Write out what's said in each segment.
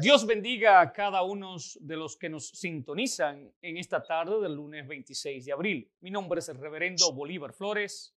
Dios bendiga a cada uno de los que nos sintonizan en esta tarde del lunes 26 de abril. Mi nombre es el reverendo Bolívar Flores.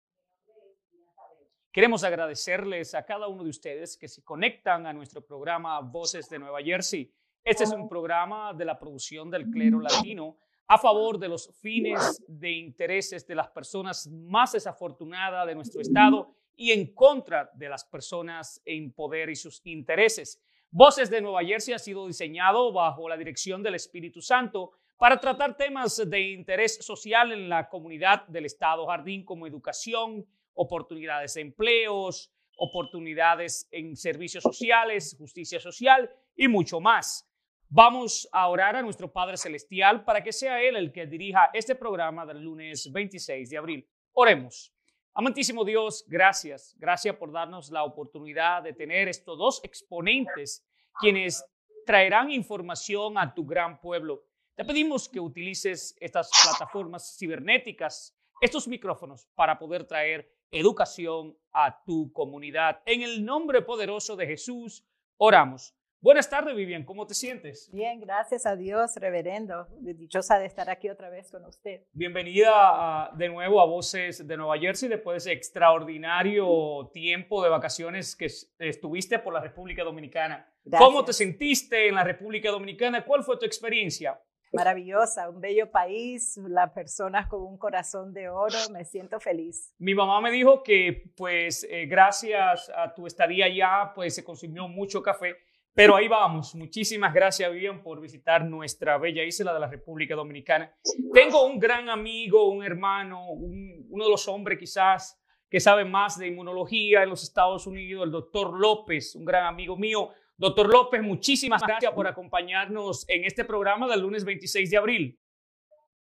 Queremos agradecerles a cada uno de ustedes que se conectan a nuestro programa Voces de Nueva Jersey. Este es un programa de la producción del clero latino a favor de los fines de intereses de las personas más desafortunadas de nuestro estado y en contra de las personas en poder y sus intereses. Voces de Nueva Jersey ha sido diseñado bajo la dirección del Espíritu Santo para tratar temas de interés social en la comunidad del Estado Jardín como educación, oportunidades de empleos, oportunidades en servicios sociales, justicia social y mucho más. Vamos a orar a nuestro Padre Celestial para que sea Él el que dirija este programa del lunes 26 de abril. Oremos. Amantísimo Dios, gracias. Gracias por darnos la oportunidad de tener estos dos exponentes quienes traerán información a tu gran pueblo. Te pedimos que utilices estas plataformas cibernéticas, estos micrófonos, para poder traer educación a tu comunidad. En el nombre poderoso de Jesús, oramos. Buenas tardes, Vivian. ¿Cómo te sientes? Bien, gracias a Dios, reverendo. Dichosa de estar aquí otra vez con usted. Bienvenida de nuevo a Voces de Nueva Jersey después de ese extraordinario tiempo de vacaciones que estuviste por la República Dominicana. ¿Cómo te sentiste en la República Dominicana? ¿Cuál fue tu experiencia? Maravillosa, un bello país, las personas con un corazón de oro, me siento feliz. Mi mamá me dijo que pues eh, gracias a tu estadía allá pues se consumió mucho café pero ahí vamos. Muchísimas gracias, Vivian, por visitar nuestra bella isla de la República Dominicana. Tengo un gran amigo, un hermano, uno de los hombres quizás que sabe más de inmunología en los Estados Unidos, el doctor López, un gran amigo mío. Doctor López, muchísimas gracias por acompañarnos en este programa del lunes 26 de abril.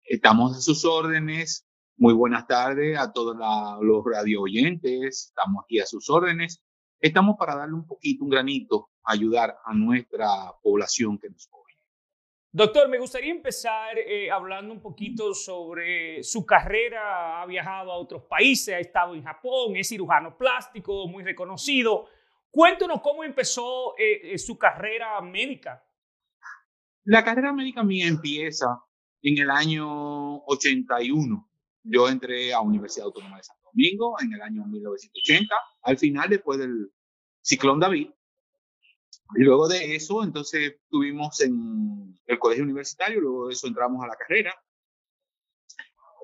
Estamos a sus órdenes. Muy buenas tardes a todos los radio oyentes. Estamos aquí a sus órdenes. Estamos para darle un poquito, un granito ayudar a nuestra población que nos oye. Doctor, me gustaría empezar eh, hablando un poquito sobre su carrera. Ha viajado a otros países, ha estado en Japón, es cirujano plástico, muy reconocido. Cuéntenos cómo empezó eh, eh, su carrera médica. La carrera médica mía empieza en el año 81. Yo entré a Universidad Autónoma de Santo Domingo en el año 1980, al final después del ciclón David, y luego de eso, entonces tuvimos en el colegio universitario, luego de eso entramos a la carrera.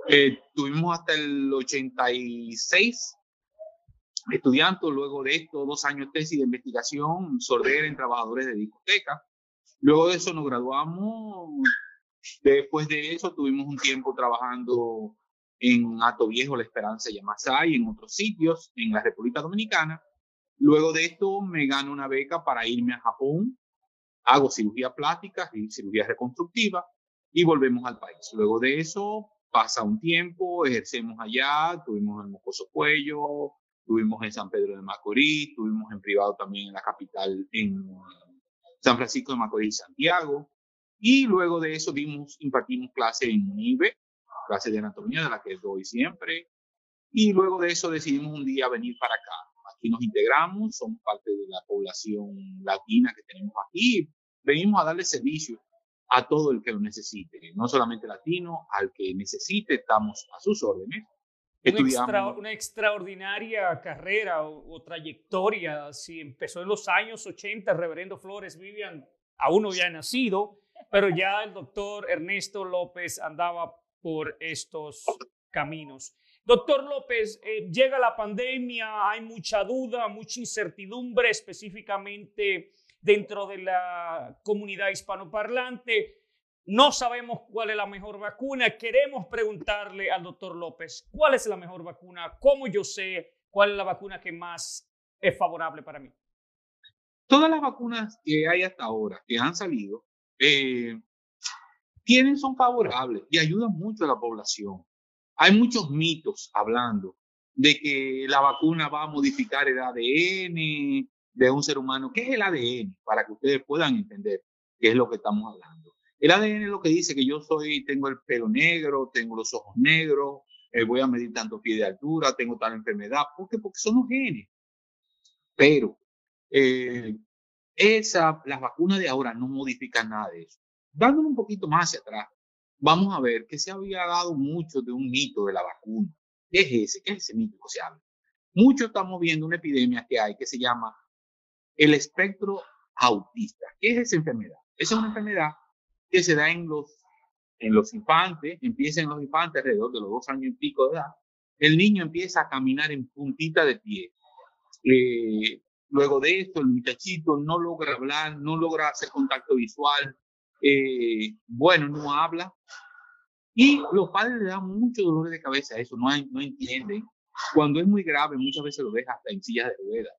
Eh, tuvimos hasta el 86 estudiantes, luego de esto dos años tesis de investigación, sorder en trabajadores de discoteca. Luego de eso nos graduamos. Después de eso tuvimos un tiempo trabajando en Ato Viejo, La Esperanza y Yamasai, en otros sitios en la República Dominicana. Luego de esto me gano una beca para irme a Japón, hago cirugía plástica y cirugía reconstructiva y volvemos al país. Luego de eso pasa un tiempo, ejercemos allá, tuvimos en Mocoso Cuello, tuvimos en San Pedro de Macorís, tuvimos en privado también en la capital, en San Francisco de Macorís y Santiago. Y luego de eso dimos, impartimos clase en UNIBE, clase de anatomía de la que doy siempre. Y luego de eso decidimos un día venir para acá y nos integramos, somos parte de la población latina que tenemos aquí. Venimos a darle servicio a todo el que lo necesite, no solamente latino, al que necesite, estamos a sus órdenes. Una, una extraordinaria carrera o, trayectoria. Si empezó en los años 80, Reverendo Flores Vivian aún no había nacido, pero ya el doctor Ernesto López andaba por estos caminos. Doctor López, eh, llega la pandemia, hay mucha duda, mucha incertidumbre específicamente dentro de la comunidad hispanoparlante. No sabemos cuál es la mejor vacuna. Queremos preguntarle al doctor López, ¿cuál es la mejor vacuna? ¿Cómo yo sé cuál es la vacuna que más es favorable para mí? Todas las vacunas que hay hasta ahora, que han salido, eh, tienen, son favorables y ayudan mucho a la población. Hay muchos mitos hablando de que la vacuna va a modificar el ADN de un ser humano. ¿Qué es el ADN? Para que ustedes puedan entender qué es lo que estamos hablando. El ADN es lo que dice que yo soy, tengo el pelo negro, tengo los ojos negros, eh, voy a medir tantos pies de altura, tengo tal enfermedad. ¿Por qué? Porque son los genes. Pero eh, esa, las vacunas de ahora no modifican nada de eso. Dándole un poquito más hacia atrás, vamos a ver que se había dado mucho de un mito de la vacuna. ¿Qué es ese? ¿Qué es ese mito que se habla? Mucho estamos viendo una epidemia que hay que se llama el espectro autista. ¿Qué es esa enfermedad? Esa es una enfermedad que se da en los, en los infantes, empieza en los infantes alrededor de los dos años y pico de edad. El niño empieza a caminar en puntita de pie. Eh, luego de esto, el muchachito no logra hablar, no logra hacer contacto visual, eh, bueno, no habla. Y los padres le dan mucho dolor de cabeza a eso, no, no entienden. Cuando es muy grave, muchas veces lo deja hasta en sillas de ruedas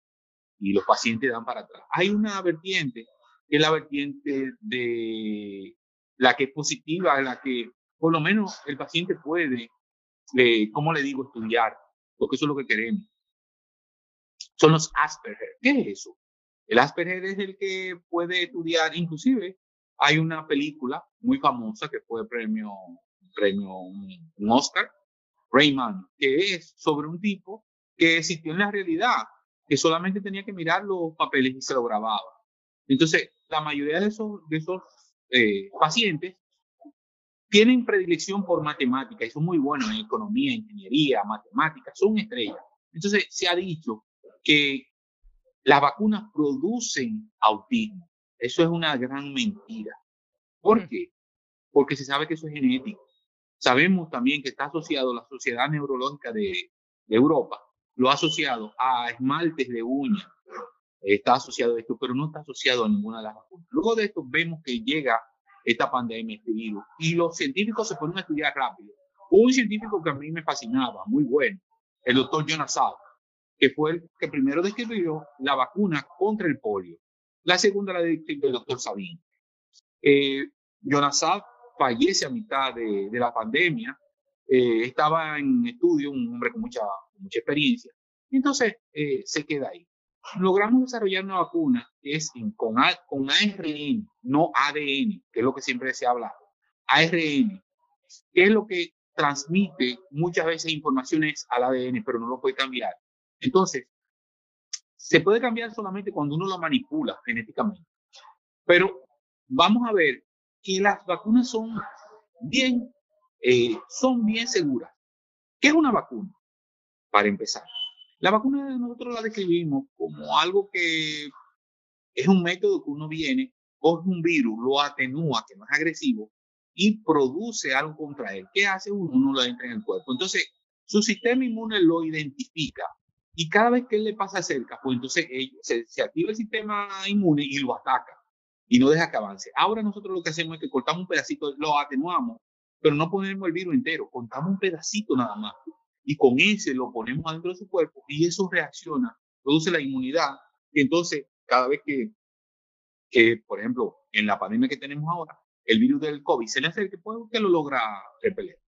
y los pacientes dan para atrás. Hay una vertiente, que es la vertiente de la que es positiva, la que por lo menos el paciente puede, eh, ¿cómo le digo?, estudiar, porque eso es lo que queremos. Son los Asperger. ¿Qué es eso? El Asperger es el que puede estudiar, inclusive hay una película muy famosa que fue premio, premio un Oscar, Rayman, que es sobre un tipo que existió en la realidad, que solamente tenía que mirar los papeles y se lo grababa. Entonces, la mayoría de esos, de esos eh, pacientes tienen predilección por matemática y son muy buenos en economía, ingeniería, matemáticas, son estrellas. Entonces, se ha dicho que las vacunas producen autismo. Eso es una gran mentira. ¿Por qué? Porque se sabe que eso es genético. Sabemos también que está asociado a la Sociedad Neurológica de, Europa, lo ha asociado a esmaltes de uñas, está asociado a esto, pero no está asociado a ninguna de las vacunas. Luego de esto vemos que llega esta pandemia, este virus, y los científicos se ponen a estudiar rápido. un científico que a mí me fascinaba, muy bueno, el doctor Jonas Salk, que fue el que primero describió la vacuna contra el polio. La segunda la describió el doctor Sabin. Eh, Jonas fallece a mitad de, la pandemia. Eh, estaba en estudio, un hombre con mucha, mucha experiencia. Entonces eh, se queda ahí. Logramos desarrollar una vacuna que es con, con ARN, no ADN, que es lo que siempre se ha hablado. ARN, que es lo que transmite muchas veces informaciones al ADN, pero no lo puede cambiar. Entonces, se puede cambiar solamente cuando uno lo manipula genéticamente. Pero vamos a ver que las vacunas son bien, eh, son bien seguras. ¿Qué es una vacuna? Para empezar, la vacuna nosotros la describimos como algo que es un método que uno viene, coge un virus, lo atenúa, que no es agresivo, y produce algo contra él. ¿Qué hace uno? Uno lo entra en el cuerpo. Entonces, su sistema inmune lo identifica y cada vez que él le pasa cerca, pues entonces se, se activa el sistema inmune y lo ataca y no deja que avance. Ahora nosotros lo que hacemos es que cortamos un pedacito, lo atenuamos, pero no ponemos el virus entero, cortamos un pedacito nada más y con ese lo ponemos adentro de su cuerpo y eso reacciona, produce la inmunidad y entonces cada vez que, que por ejemplo, en la pandemia que tenemos ahora, el virus del COVID se le acerca, pues usted lo logra repeler.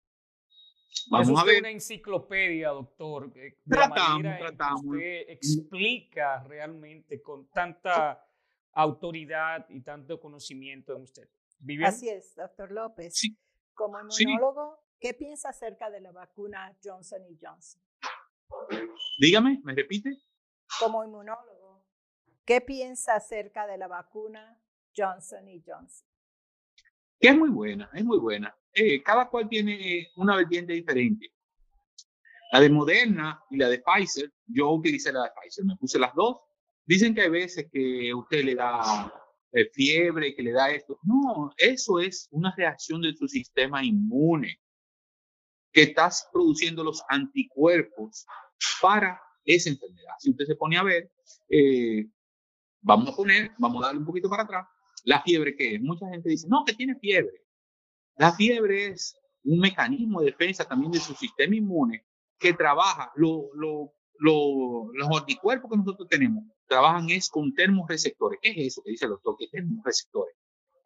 Vamos a ver. una enciclopedia, doctor. Tratamos, tratamos. Usted explica realmente con tanta autoridad y tanto conocimiento en usted. Así es, doctor López. Como inmunólogo, ¿qué piensa acerca de la vacuna Johnson Johnson? Dígame, ¿me repite? Como inmunólogo, ¿qué piensa acerca de la vacuna Johnson Johnson? Que es muy buena, es muy buena. Eh, cada cual tiene una vertiente diferente. La de Moderna y la de Pfizer, yo utilicé la de Pfizer, me puse las dos Dicen que hay veces que usted le da eh, fiebre, que le da esto. No, eso es una reacción de su sistema inmune que está produciendo los anticuerpos para esa enfermedad. Si usted se pone a ver, eh, vamos a poner, vamos a darle un poquito para atrás, la fiebre que es. Mucha gente dice, no, que tiene fiebre. La fiebre es un mecanismo de defensa también de su sistema inmune que trabaja, lo, lo, los anticuerpos que nosotros tenemos trabajan es con termorreceptores. ¿Qué es eso que dice el doctor? Que termorreceptores,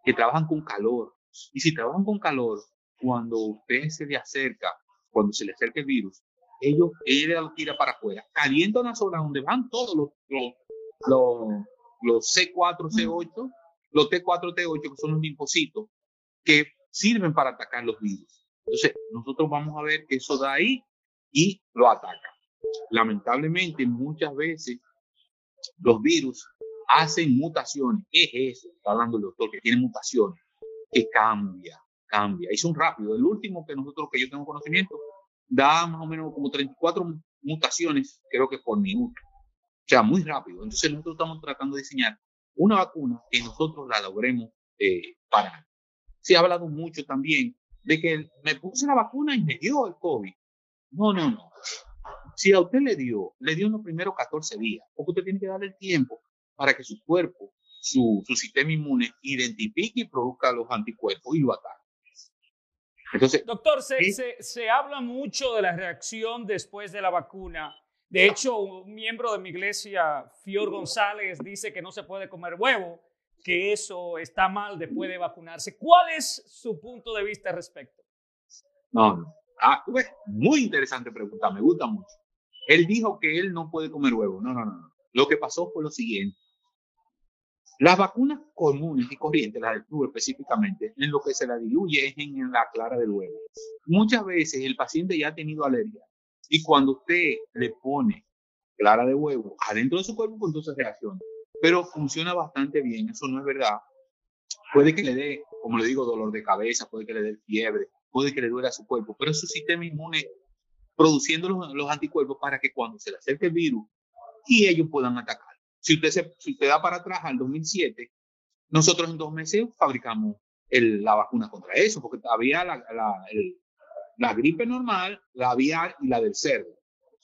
que trabajan con calor. Y si trabajan con calor, cuando usted se le acerca, cuando se le acerca el virus, ellos, ella lo tira para afuera. Calienta una zona donde van todos los, los, los, C4, C8, los T4, T8, que son los linfocitos, que sirven para atacar los virus. Entonces, nosotros vamos a ver que eso da ahí y lo ataca. Lamentablemente, muchas veces los virus hacen mutaciones. ¿Qué es eso? Está hablando el doctor, que tiene mutaciones, que cambia, cambia. Y son rápidos. El último que nosotros, que yo tengo conocimiento, da más o menos como 34 mutaciones, creo que por minuto. O sea, muy rápido. Entonces nosotros estamos tratando de diseñar una vacuna que nosotros la logremos eh, parar. Se ha hablado mucho también de que me puse la vacuna y me dio el COVID. No, no, no. Si a usted le dio, le dio en los primeros 14 días, porque usted tiene que darle el tiempo para que su cuerpo, su, su sistema inmune, identifique y produzca los anticuerpos y lo ataque. Entonces, Doctor, se, se, se, habla mucho de la reacción después de la vacuna. De hecho, un miembro de mi iglesia, Fior González, dice que no se puede comer huevo, que eso está mal después de vacunarse. ¿Cuál es su punto de vista al respecto? No, no. Ah, muy interesante pregunta, me gusta mucho. Él dijo que él no puede comer huevo. No, no, no. Lo que pasó fue lo siguiente. Las vacunas comunes y corrientes, las del flu específicamente, en lo que se la diluye es en la clara del huevo. Muchas veces el paciente ya ha tenido alergia y cuando usted le pone clara de huevo adentro de su cuerpo, pues entonces reacciona. Pero funciona bastante bien, eso no es verdad. Puede que le dé, como le digo, dolor de cabeza, puede que le dé fiebre, puede que le duela a su cuerpo, pero su sistema inmune produciendo los, los anticuerpos para que cuando se le acerque el virus y ellos puedan atacar. Si usted, se, si usted da para atrás al 2007, nosotros en dos meses fabricamos el, la vacuna contra eso, porque había la, la, la, gripe normal, la aviar y la del cerdo.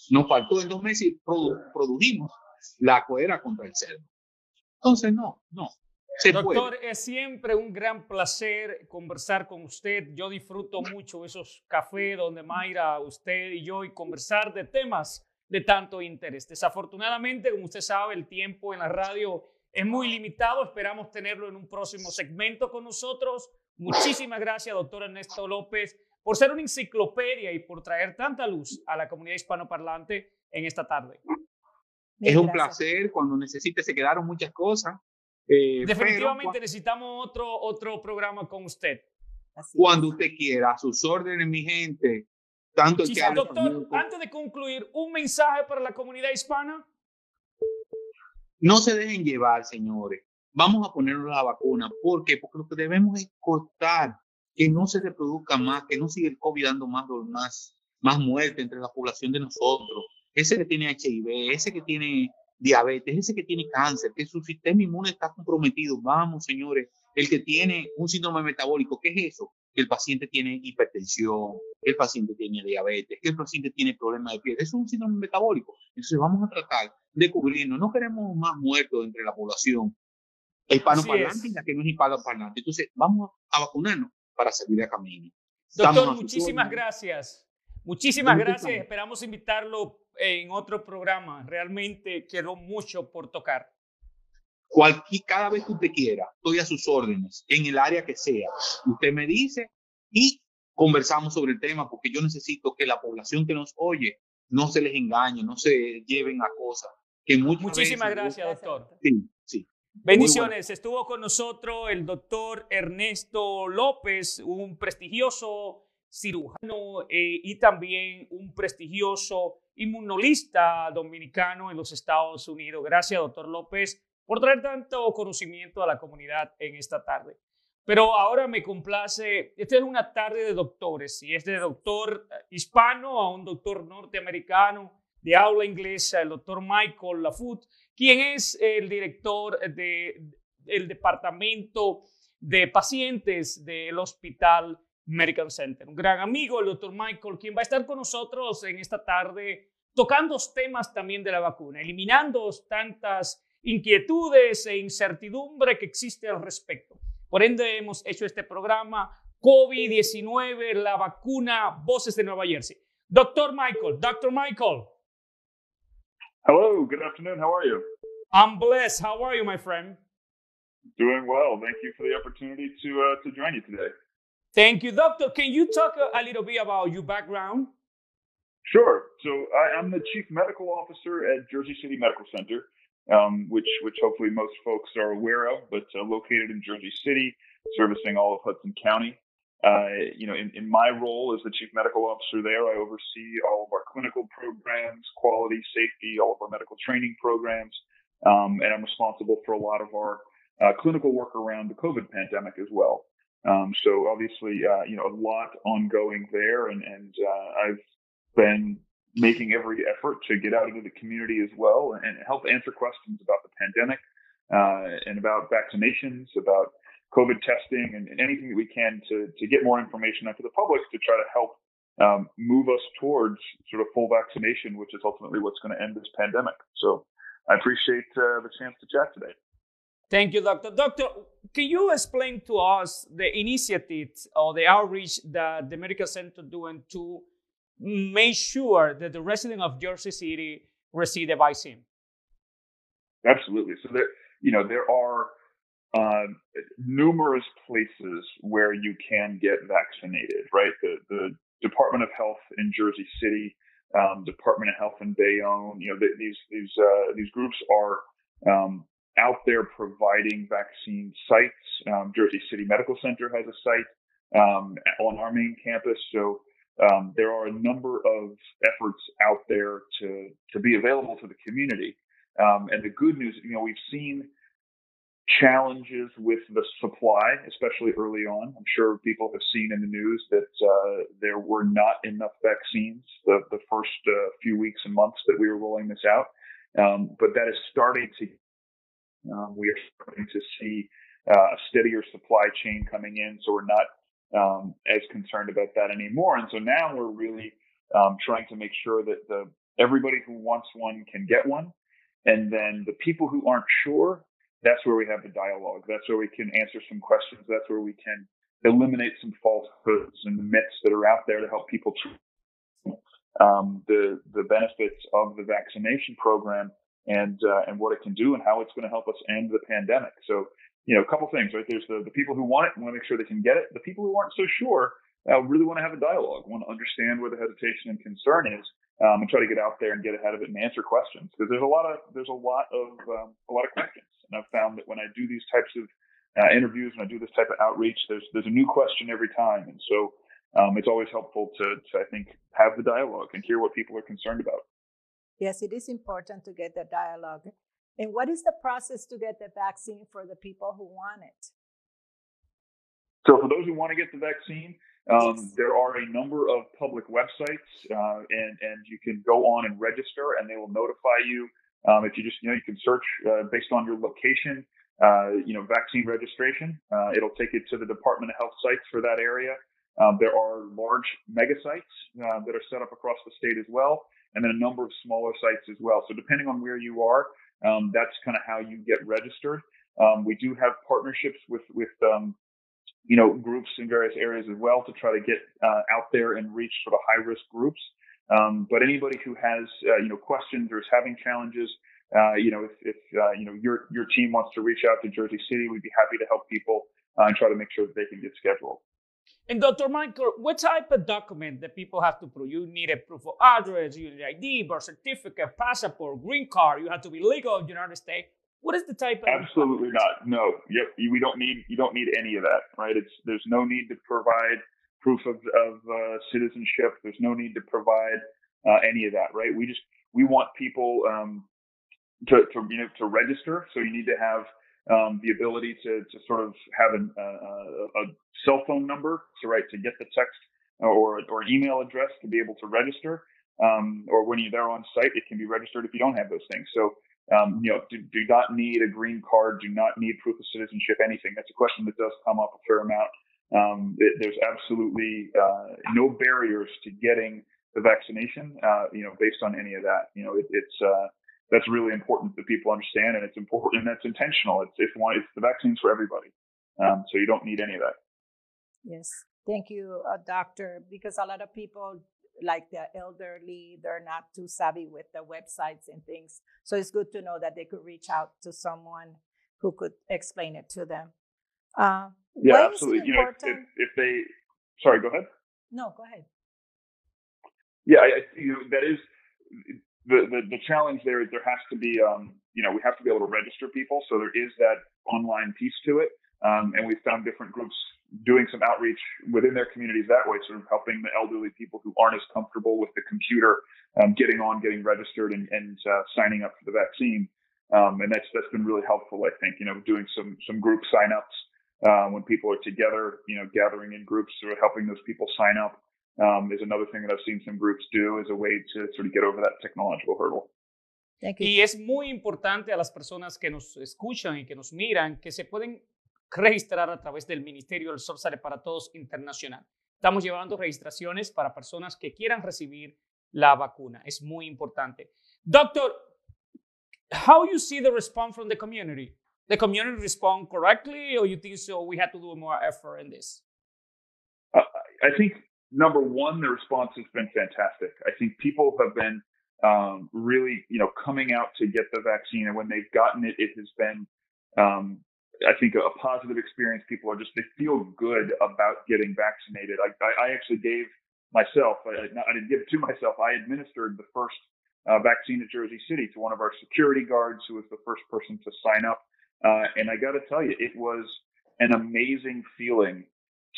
Nos faltó en dos meses y produjimos la coera contra el cerdo. Entonces, no, no. Se Doctor, es siempre un gran placer conversar con usted. Yo disfruto mucho esos cafés donde Mayra, usted y yo y conversar de temas de tanto interés. Desafortunadamente, como usted sabe, el tiempo en la radio es muy limitado. Esperamos tenerlo en un próximo segmento con nosotros. Muchísimas gracias, doctor Ernesto López, por ser una enciclopedia y por traer tanta luz a la comunidad hispanoparlante en esta tarde. Es un placer. Cuando necesite, se quedaron muchas cosas. Eh, Definitivamente necesitamos otro, otro programa con usted. cuando usted quiera, a sus órdenes, mi gente. Tanto Doctor, antes de concluir, ¿un mensaje para la comunidad hispana? No se dejen llevar, señores. Vamos a ponernos la vacuna. ¿Por qué? Porque lo que debemos es cortar que no se reproduzca más, que no siga el COVID dando más, más, más muerte entre la población de nosotros. Ese que tiene HIV, ese que tiene diabetes, ese que tiene cáncer, que su sistema inmune está comprometido. Vamos, señores, el que tiene un síndrome metabólico, ¿qué es eso? que el paciente tiene hipertensión, que el paciente tiene diabetes, que el paciente tiene problemas de piel. Eso es un síndrome metabólico. Entonces vamos a tratar de cubrirnos. No queremos más muertos entre la población hispanoparlante y la que no es hispanoparlante. Entonces vamos a vacunarnos para salir a camino. Doctor, muchísimas gracias. Muchísimas gracias. Esperamos invitarlo en otro programa. Realmente quedó mucho por tocar. Cualquier, cada vez que usted quiera, estoy a sus órdenes, en el área que sea. Usted me dice y conversamos sobre el tema, porque yo necesito que la población que nos oye no se les engañe, no se lleven a cosas. Que Muchísimas gracias, doctor. Sí, sí. Bendiciones. Estuvo con nosotros el doctor Ernesto López, un prestigioso cirujano eh, y también un prestigioso inmunolista dominicano en los Estados Unidos. Gracias, doctor López, por traer tanto conocimiento a la comunidad en esta tarde. Pero ahora me complace, esta es una tarde de doctores, y es de doctor eh, hispano a un doctor norteamericano de habla inglesa, el doctor Michael Lafoot, quien es el director del de, departamento de pacientes del Hospital American Center. Un gran amigo, el doctor Michael, quien va a estar con nosotros en esta tarde tocando temas también de la vacuna, eliminando tantas inquietudes e incertidumbre que existe al respecto. Por ende, hemos hecho este programa COVID-19, la vacuna, Voces de Nueva Jersey. Doctor Michael, Doctor Michael. Hello, good afternoon. How are you? I'm blessed. How are you, my friend? Doing well. Thank you for the opportunity to uh, to join you today. Thank you, Doctor. Can you talk a, little bit about your background? Sure. So I, am the Chief Medical Officer at Jersey City Medical Center um, which which hopefully most folks are aware of, but uh, located in Jersey City, servicing all of Hudson County. Uh, you know, in, in, my role as the chief medical officer there, I oversee all of our clinical programs, quality, safety, all of our medical training programs, um, and I'm responsible for a lot of our uh, clinical work around the COVID pandemic as well. Um, so obviously, uh, you know, a lot ongoing there, and and uh, I've been making every effort to get out into the community as well and help answer questions about the pandemic uh, and about vaccinations, about COVID testing, and, anything that we can to to get more information out to the public to try to help um, move us towards sort of full vaccination, which is ultimately what's going to end this pandemic. So I appreciate uh, the chance to chat today. Thank you, Doctor. Doctor, can you explain to us the initiatives or the outreach that the medical center doing to make sure that the resident of Jersey City receive the vaccine? Absolutely. So there, you know, there are uh, numerous places where you can get vaccinated, right? The the Department of Health in Jersey City, um, Department of Health in Bayonne, you know, the, these these uh, these groups are um, out there providing vaccine sites. Um, Jersey City Medical Center has a site um, on our main campus. So um, there are a number of efforts out there to to be available to the community. Um, and the good news, you know, we've seen challenges with the supply, especially early on. I'm sure people have seen in the news that uh, there were not enough vaccines the, the first uh, few weeks and months that we were rolling this out. Um, but that is starting to um, we are starting to see uh, a steadier supply chain coming in, so we're not um, as concerned about that anymore. And so now we're really um, trying to make sure that the everybody who wants one can get one, and then the people who aren't sure, that's where we have the dialogue. That's where we can answer some questions. That's where we can eliminate some falsehoods and myths that are out there to help people um, the the benefits of the vaccination program and uh, and what it can do and how it's going to help us end the pandemic. So, you know, a couple things, right? There's the, the people who want it, want to make sure they can get it. The people who aren't so sure uh, really want to have a dialogue, want to understand where the hesitation and concern is, um, and try to get out there and get ahead of it and answer questions. Because there's a lot of there's a lot of um, a lot of questions, and I've found that when I do these types of uh, interviews, when I do this type of outreach, there's there's a new question every time, and so um, it's always helpful to, to I think have the dialogue and hear what people are concerned about. Yes, it is important to get the dialogue. And what is the process to get the vaccine for the people who want it? So, for those who want to get the vaccine, um, yes. there are a number of public websites, uh, and and you can go on and register, and they will notify you. Um, if you just you know you can search uh, based on your location, uh, you know vaccine registration. Uh, it'll take you to the Department of Health sites for that area. Um, there are large mega sites uh, that are set up across the state as well and then a number of smaller sites as well. So depending on where you are, um, that's kind of how you get registered. Um, we do have partnerships with with um, you know groups in various areas as well to try to get uh, out there and reach sort of high risk groups. Um, but anybody who has uh, you know questions or is having challenges, uh, you know if, if uh, you know your your team wants to reach out to Jersey City, we'd be happy to help people uh, and try to make sure that they can get scheduled. And Dr. Michael, what type of document that people have to prove? You need a proof of address, you need ID, birth certificate, passport, green card. You have to be legal in the United States. What is the type of? Absolutely not. No. Yep. We don't need. You don't need any of that. Right. It's. There's no need to provide proof of of uh, citizenship. There's no need to provide uh, any of that. Right. We just we want people um, to to you know to register. So you need to have um, the ability to, to sort of have an, uh, a cell phone number, to right to get the text or or email address to be able to register. Um, or when you're there on site, it can be registered if you don't have those things. So um, you know, do, do, not need a green card, do not need proof of citizenship, anything. That's a question that does come up a fair amount. Um, it, there's absolutely uh, no barriers to getting the vaccination, uh, you know, based on any of that. You know, it, it's uh, that's really important that people understand, and it's important and that's intentional. It's it's one it's the vaccine's for everybody, um, so you don't need any of that. Yes, thank you, uh, doctor. Because a lot of people, like the elderly, they're not too savvy with the websites and things. So it's good to know that they could reach out to someone who could explain it to them. Uh, yeah, absolutely. You know, if, if, if they, sorry, go ahead. No, go ahead. Yeah, I, you know, that is the, the, the challenge there is there has to be, um, you know, we have to be able to register people. So there is that online piece to it. Um, and we've found different groups doing some outreach within their communities that way, sort of helping the elderly people who aren't as comfortable with the computer, um, getting on, getting registered and, and uh, signing up for the vaccine. Um, and that's that's been really helpful. I think you know doing some some group signups uh, when people are together, you know, gathering in groups, sort of helping those people sign up um, is another thing that I've seen some groups do as a way to sort of get over that technological hurdle. Y es muy importante a las personas que nos escuchan y que nos miran que se pueden registrar a través del Ministerio del Sale para Todos Internacional. Estamos llevando registraciones para personas que quieran recibir la vacuna. Es muy importante. Doctor, how you see the response from the community? The community respond correctly, or you think so? We had to do more effort in this. Uh, I think number one, the response has been fantastic. I think people have been um, really, you know, coming out to get the vaccine, and when they've gotten it, it has been, um, I think, a, positive experience. People are just they feel good about getting vaccinated. I, I, I actually gave myself, I, I, didn't give it to myself. I administered the first uh, vaccine at Jersey City to one of our security guards, who was the first person to sign up. Uh, and I got to tell you, it was an amazing feeling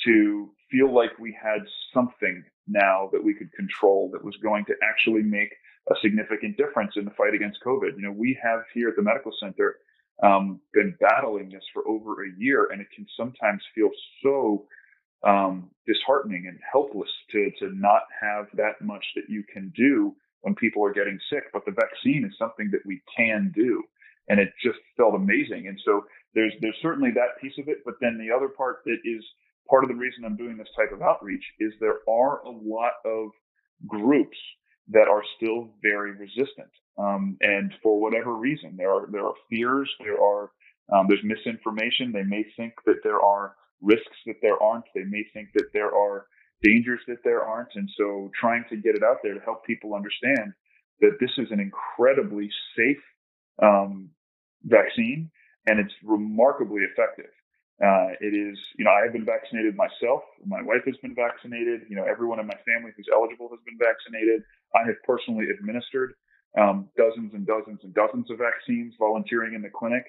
to feel like we had something now that we could control that was going to actually make a significant difference in the fight against COVID. You know, we have here at the medical center um, been battling this for over a year, and it can sometimes feel so um, disheartening and helpless to to not have that much that you can do when people are getting sick. But the vaccine is something that we can do, and it just felt amazing. And so there's there's certainly that piece of it, but then the other part that is part of the reason I'm doing this type of outreach is there are a lot of groups that are still very resistant. Um, and for whatever reason, there are there are fears, there are um, there's misinformation. They may think that there are risks that there aren't. They may think that there are dangers that there aren't. And so, trying to get it out there to help people understand that this is an incredibly safe um, vaccine and it's remarkably effective. Uh, it is, you know, I have been vaccinated myself. My wife has been vaccinated. You know, everyone in my family who's eligible has been vaccinated. I have personally administered um, dozens and dozens and dozens of vaccines volunteering in the clinic.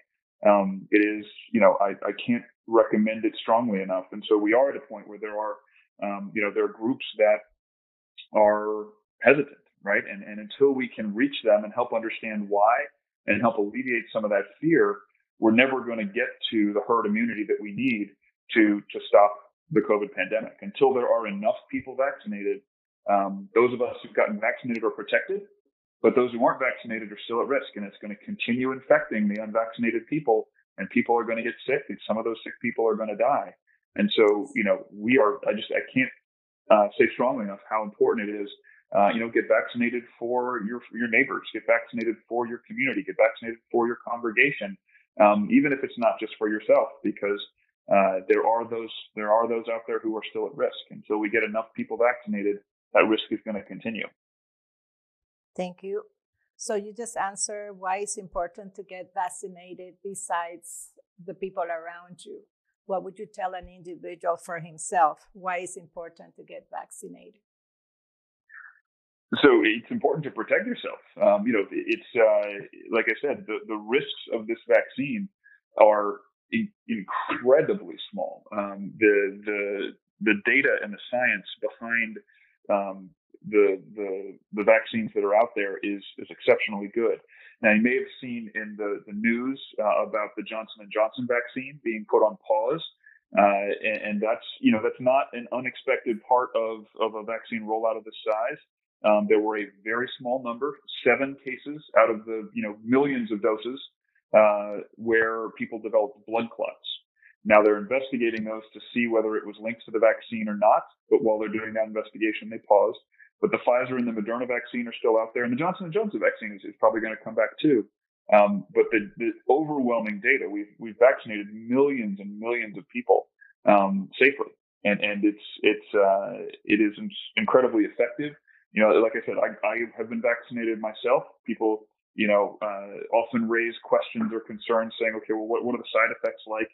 Um, it is, you know, I, I can't recommend it strongly enough. And so we are at a point where there are, um, you know, there are groups that are hesitant, right? And, and until we can reach them and help understand why and help alleviate some of that fear, we're never going to get to the herd immunity that we need to to stop the COVID pandemic. Until there are enough people vaccinated, um, those of us who've gotten vaccinated are protected, but those who aren't vaccinated are still at risk, and it's going to continue infecting the unvaccinated people, and people are going to get sick, and some of those sick people are going to die. And so, you know, we are. I just I can't uh, say strongly enough how important it is. Uh, you know, get vaccinated for your your neighbors, get vaccinated for your community, get vaccinated for your congregation um, even if it's not just for yourself, because uh, there are those there are those out there who are still at risk. Until we get enough people vaccinated, that risk is going to continue. Thank you. So you just answer why it's important to get vaccinated besides the people around you. What would you tell an individual for himself? Why it's important to get vaccinated? So it's important to protect yourself. Um, you know, it's uh, like I said, the, the risks of this vaccine are in- incredibly small. Um, the the the data and the science behind um, the the the vaccines that are out there is is exceptionally good. Now you may have seen in the the news uh, about the Johnson and Johnson vaccine being put on pause. Uh, and, and, that's you know that's not an unexpected part of of a vaccine rollout of this size. Um, there were a very small number, seven cases out of the you know millions of doses, uh, where people developed blood clots. Now they're investigating those to see whether it was linked to the vaccine or not. But while they're doing that investigation, they paused. But the Pfizer and the Moderna vaccine are still out there, and the Johnson and Johnson vaccine is, is probably going to come back too. Um, but the, the, overwhelming data, we've we've vaccinated millions and millions of people um, safely, and and it's it's uh, it is incredibly effective you know, like I said, I, I have been vaccinated myself. People, you know, uh, often raise questions or concerns saying, okay, well, what, what are the side effects like?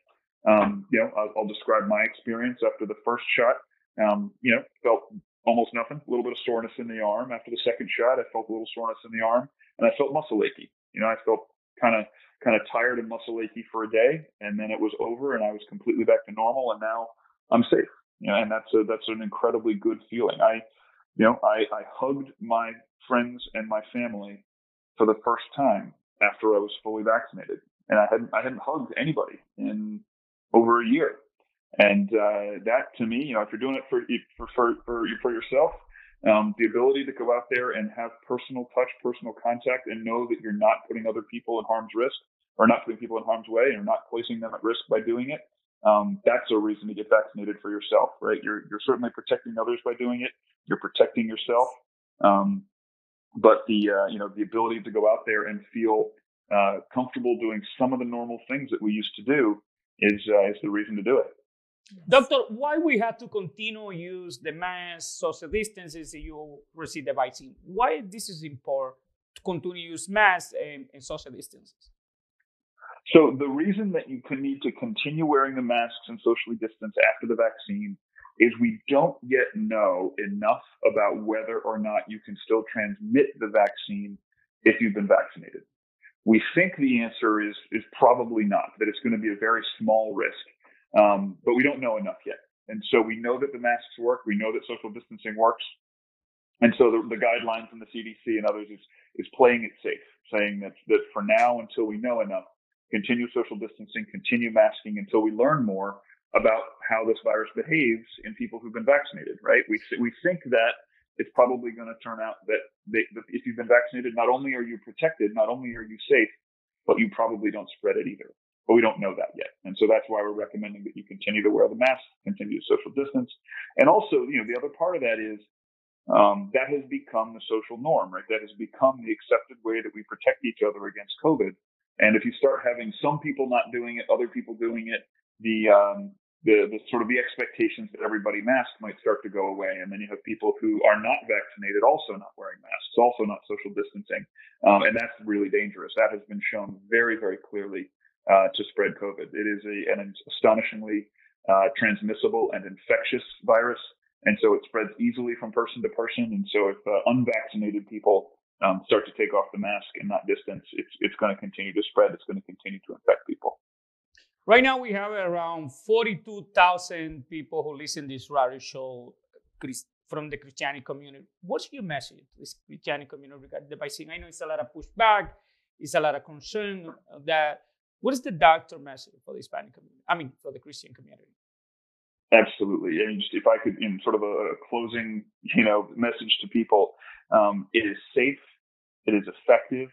Um, you know, I'll, I'll, describe my experience after the first shot. Um, you know, felt almost nothing, a little bit of soreness in the arm. After the second shot, I felt a little soreness in the arm and I felt muscle achy. You know, I felt kind of, kind of tired and muscle achy for a day and then it was over and I was completely back to normal and now I'm safe. You know, and that's a, that's an incredibly good feeling. I, you know, I, I hugged my friends and my family for the first time after I was fully vaccinated, and I hadn't I hadn't hugged anybody in over a year. And uh, that to me, you know, if you're doing it for for for for, for yourself, um, the ability to go out there and have personal touch, personal contact, and know that you're not putting other people in harm's risk or not putting people in harm's way and not placing them at risk by doing it. Um, that's a reason to get vaccinated for yourself, right? You're you're certainly protecting others by doing it. You're protecting yourself. Um, but the uh, you know the ability to go out there and feel uh, comfortable doing some of the normal things that we used to do is uh, is the reason to do it. Doctor, why we have to continue use the mask, social distances you receive the vaccine? Why this is important to continue use masks and, and social distances? So the reason that you can need to continue wearing the masks and socially distance after the vaccine is we don't yet know enough about whether or not you can still transmit the vaccine if you've been vaccinated. We think the answer is is probably not, that it's going to be a very small risk, um, but we don't know enough yet. And so we know that the masks work. We know that social distancing works. And so the, the guidelines from the CDC and others is, is playing it safe, saying that, that for now, until we know enough, continue social distancing, continue masking until we learn more about how this virus behaves in people who've been vaccinated, right? We, we think that it's probably going to turn out that, they, that if you've been vaccinated, not only are you protected, not only are you safe, but you probably don't spread it either. But we don't know that yet. And so that's why we're recommending that you continue to wear the mask, continue to social distance. And also, you know, the other part of that is um, that has become the social norm, right? That has become the accepted way that we protect each other against COVID. And if you start having some people not doing it, other people doing it, the um, the, the sort of the expectations that everybody masked might start to go away. And then you have people who are not vaccinated also not wearing masks, also not social distancing. Um, and that's really dangerous. That has been shown very, very clearly uh, to spread COVID. It is a, an astonishingly uh, transmissible and infectious virus. And so it spreads easily from person to person. And so if uh, unvaccinated people um, start to take off the mask and not distance, it's, it's going to continue to spread. It's going to continue to infect people. Right now, we have around 42,000 people who listen to this radio show from the Christianity community. What's your message to this Christianity community regarding the vaccine? I know it's a lot of pushback, it's a lot of concern that. What is the doctor message for the Hispanic community? I mean, for the Christian community? Absolutely. And just if I could, in sort of a closing, you know, message to people, um, it is safe, it is effective,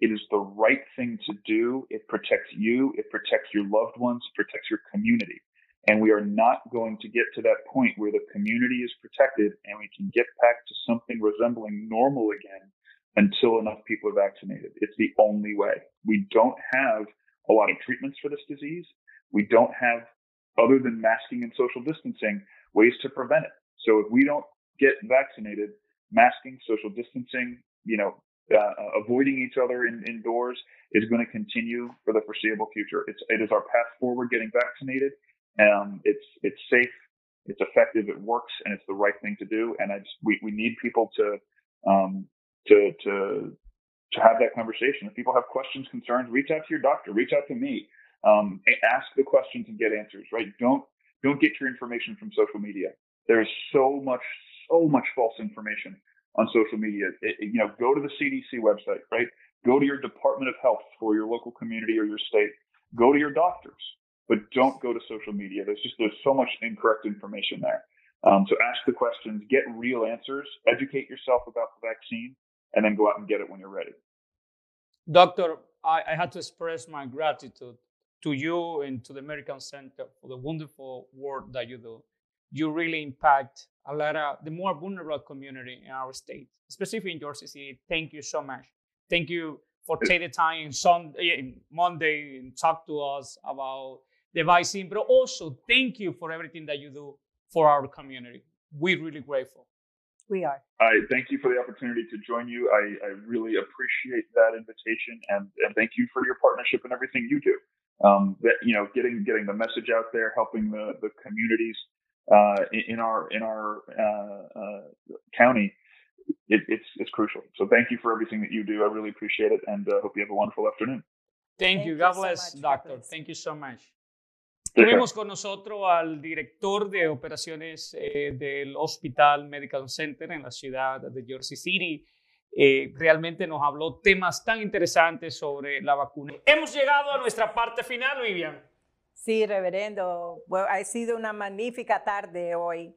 it is the right thing to do. It protects you. It protects your loved ones. It protects your community. And we are not going to get to that point where the community is protected and we can get back to something resembling normal again until enough people are vaccinated. It's the only way. We don't have a lot of treatments for this disease. We don't have, other than masking and social distancing, ways to prevent it. So if we don't get vaccinated, masking, social distancing, you know, uh, avoiding each other in, indoors is going to continue for the foreseeable future. It's, it is our path forward getting vaccinated. Um, it's, it's safe, it's effective, it works, and it's the right thing to do. And I just, we, we need people to, um, to, to, to have that conversation. If people have questions, concerns, reach out to your doctor, reach out to me, um, ask the questions and get answers, right? Don't, don't get your information from social media. There's so much, so much false information on social media. It, you know, go to the CDC website, right? Go to your Department of Health for your local community or your state. Go to your doctors, but don't go to social media. There's just there's so much incorrect information there. Um, so ask the questions, get real answers, educate yourself about the vaccine, and then go out and get it when you're ready. Doctor, I, I had to express my gratitude to you and to the American Center for the wonderful work that you do. You really impact a lot of the more vulnerable community in our state, especially in your City. Thank you so much. Thank you for taking the time Sunday, Monday and talk to us about the vaccine, but also thank you for everything that you do for our community. We're really grateful. We are. I thank you for the opportunity to join you. I, I really appreciate that invitation and, and thank you for your partnership and everything you do. Um, that you know, getting getting the message out there, helping the the communities uh, in our in our uh, uh, county, it, it's it's crucial. So thank you for everything that you do. I really appreciate it, and uh, hope you have a wonderful afternoon. Thank, thank you. God bless, so doctor. Thank you so much. Tenemos con nosotros al director de operaciones eh, del Hospital Medical Center en la ciudad de Jersey City. eh, realmente nos habló temas tan interesantes sobre la vacuna. Hemos llegado a nuestra parte final, Vivian. Sí, reverendo, ha sido una magnífica tarde hoy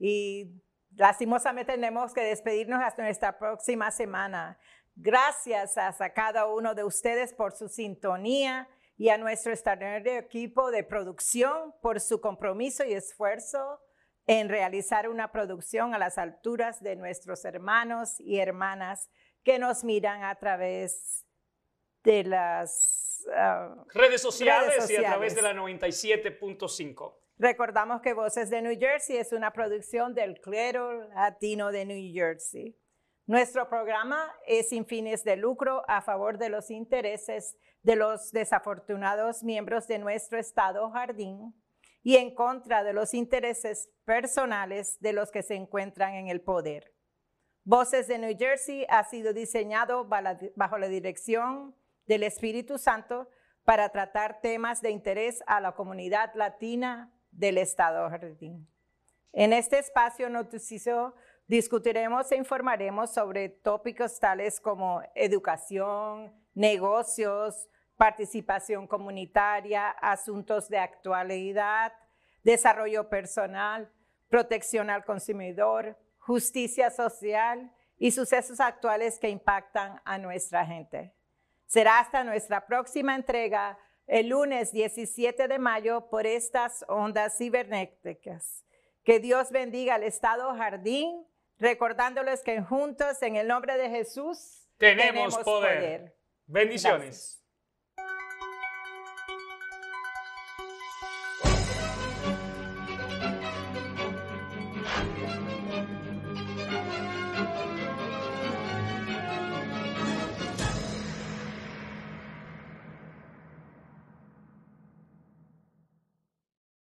y lastimosamente tenemos que despedirnos hasta nuestra próxima semana. Gracias a cada uno de ustedes por su sintonía y a nuestro extraordinario equipo de producción por su compromiso y esfuerzo en realizar una producción a las alturas de nuestros hermanos y hermanas que nos miran a través de las ah, redes, sociales y a través de la 97.5. Recordamos que Voces de New Jersey es una producción del clero latino de New Jersey. Nuestro programa es sin fines de lucro a favor de los intereses de los desafortunados miembros de nuestro Estado Jardín y en contra de los intereses personales de los que se encuentran en el poder. Voces de New Jersey ha sido diseñado bajo la dirección del Espíritu Santo para tratar temas de interés a la comunidad latina del Estado Jardín. En este espacio noticioso discutiremos e informaremos sobre tópicos tales como educación, negocios, participación comunitaria, asuntos de actualidad, desarrollo personal, protección al consumidor, justicia social y sucesos actuales que impactan a nuestra gente. Será hasta nuestra próxima entrega el lunes 17 de mayo por estas ondas cibernéticas. Que Dios bendiga al Estado Jardín, recordándoles que juntos en el nombre de Jesús tenemos, poder. Bendiciones.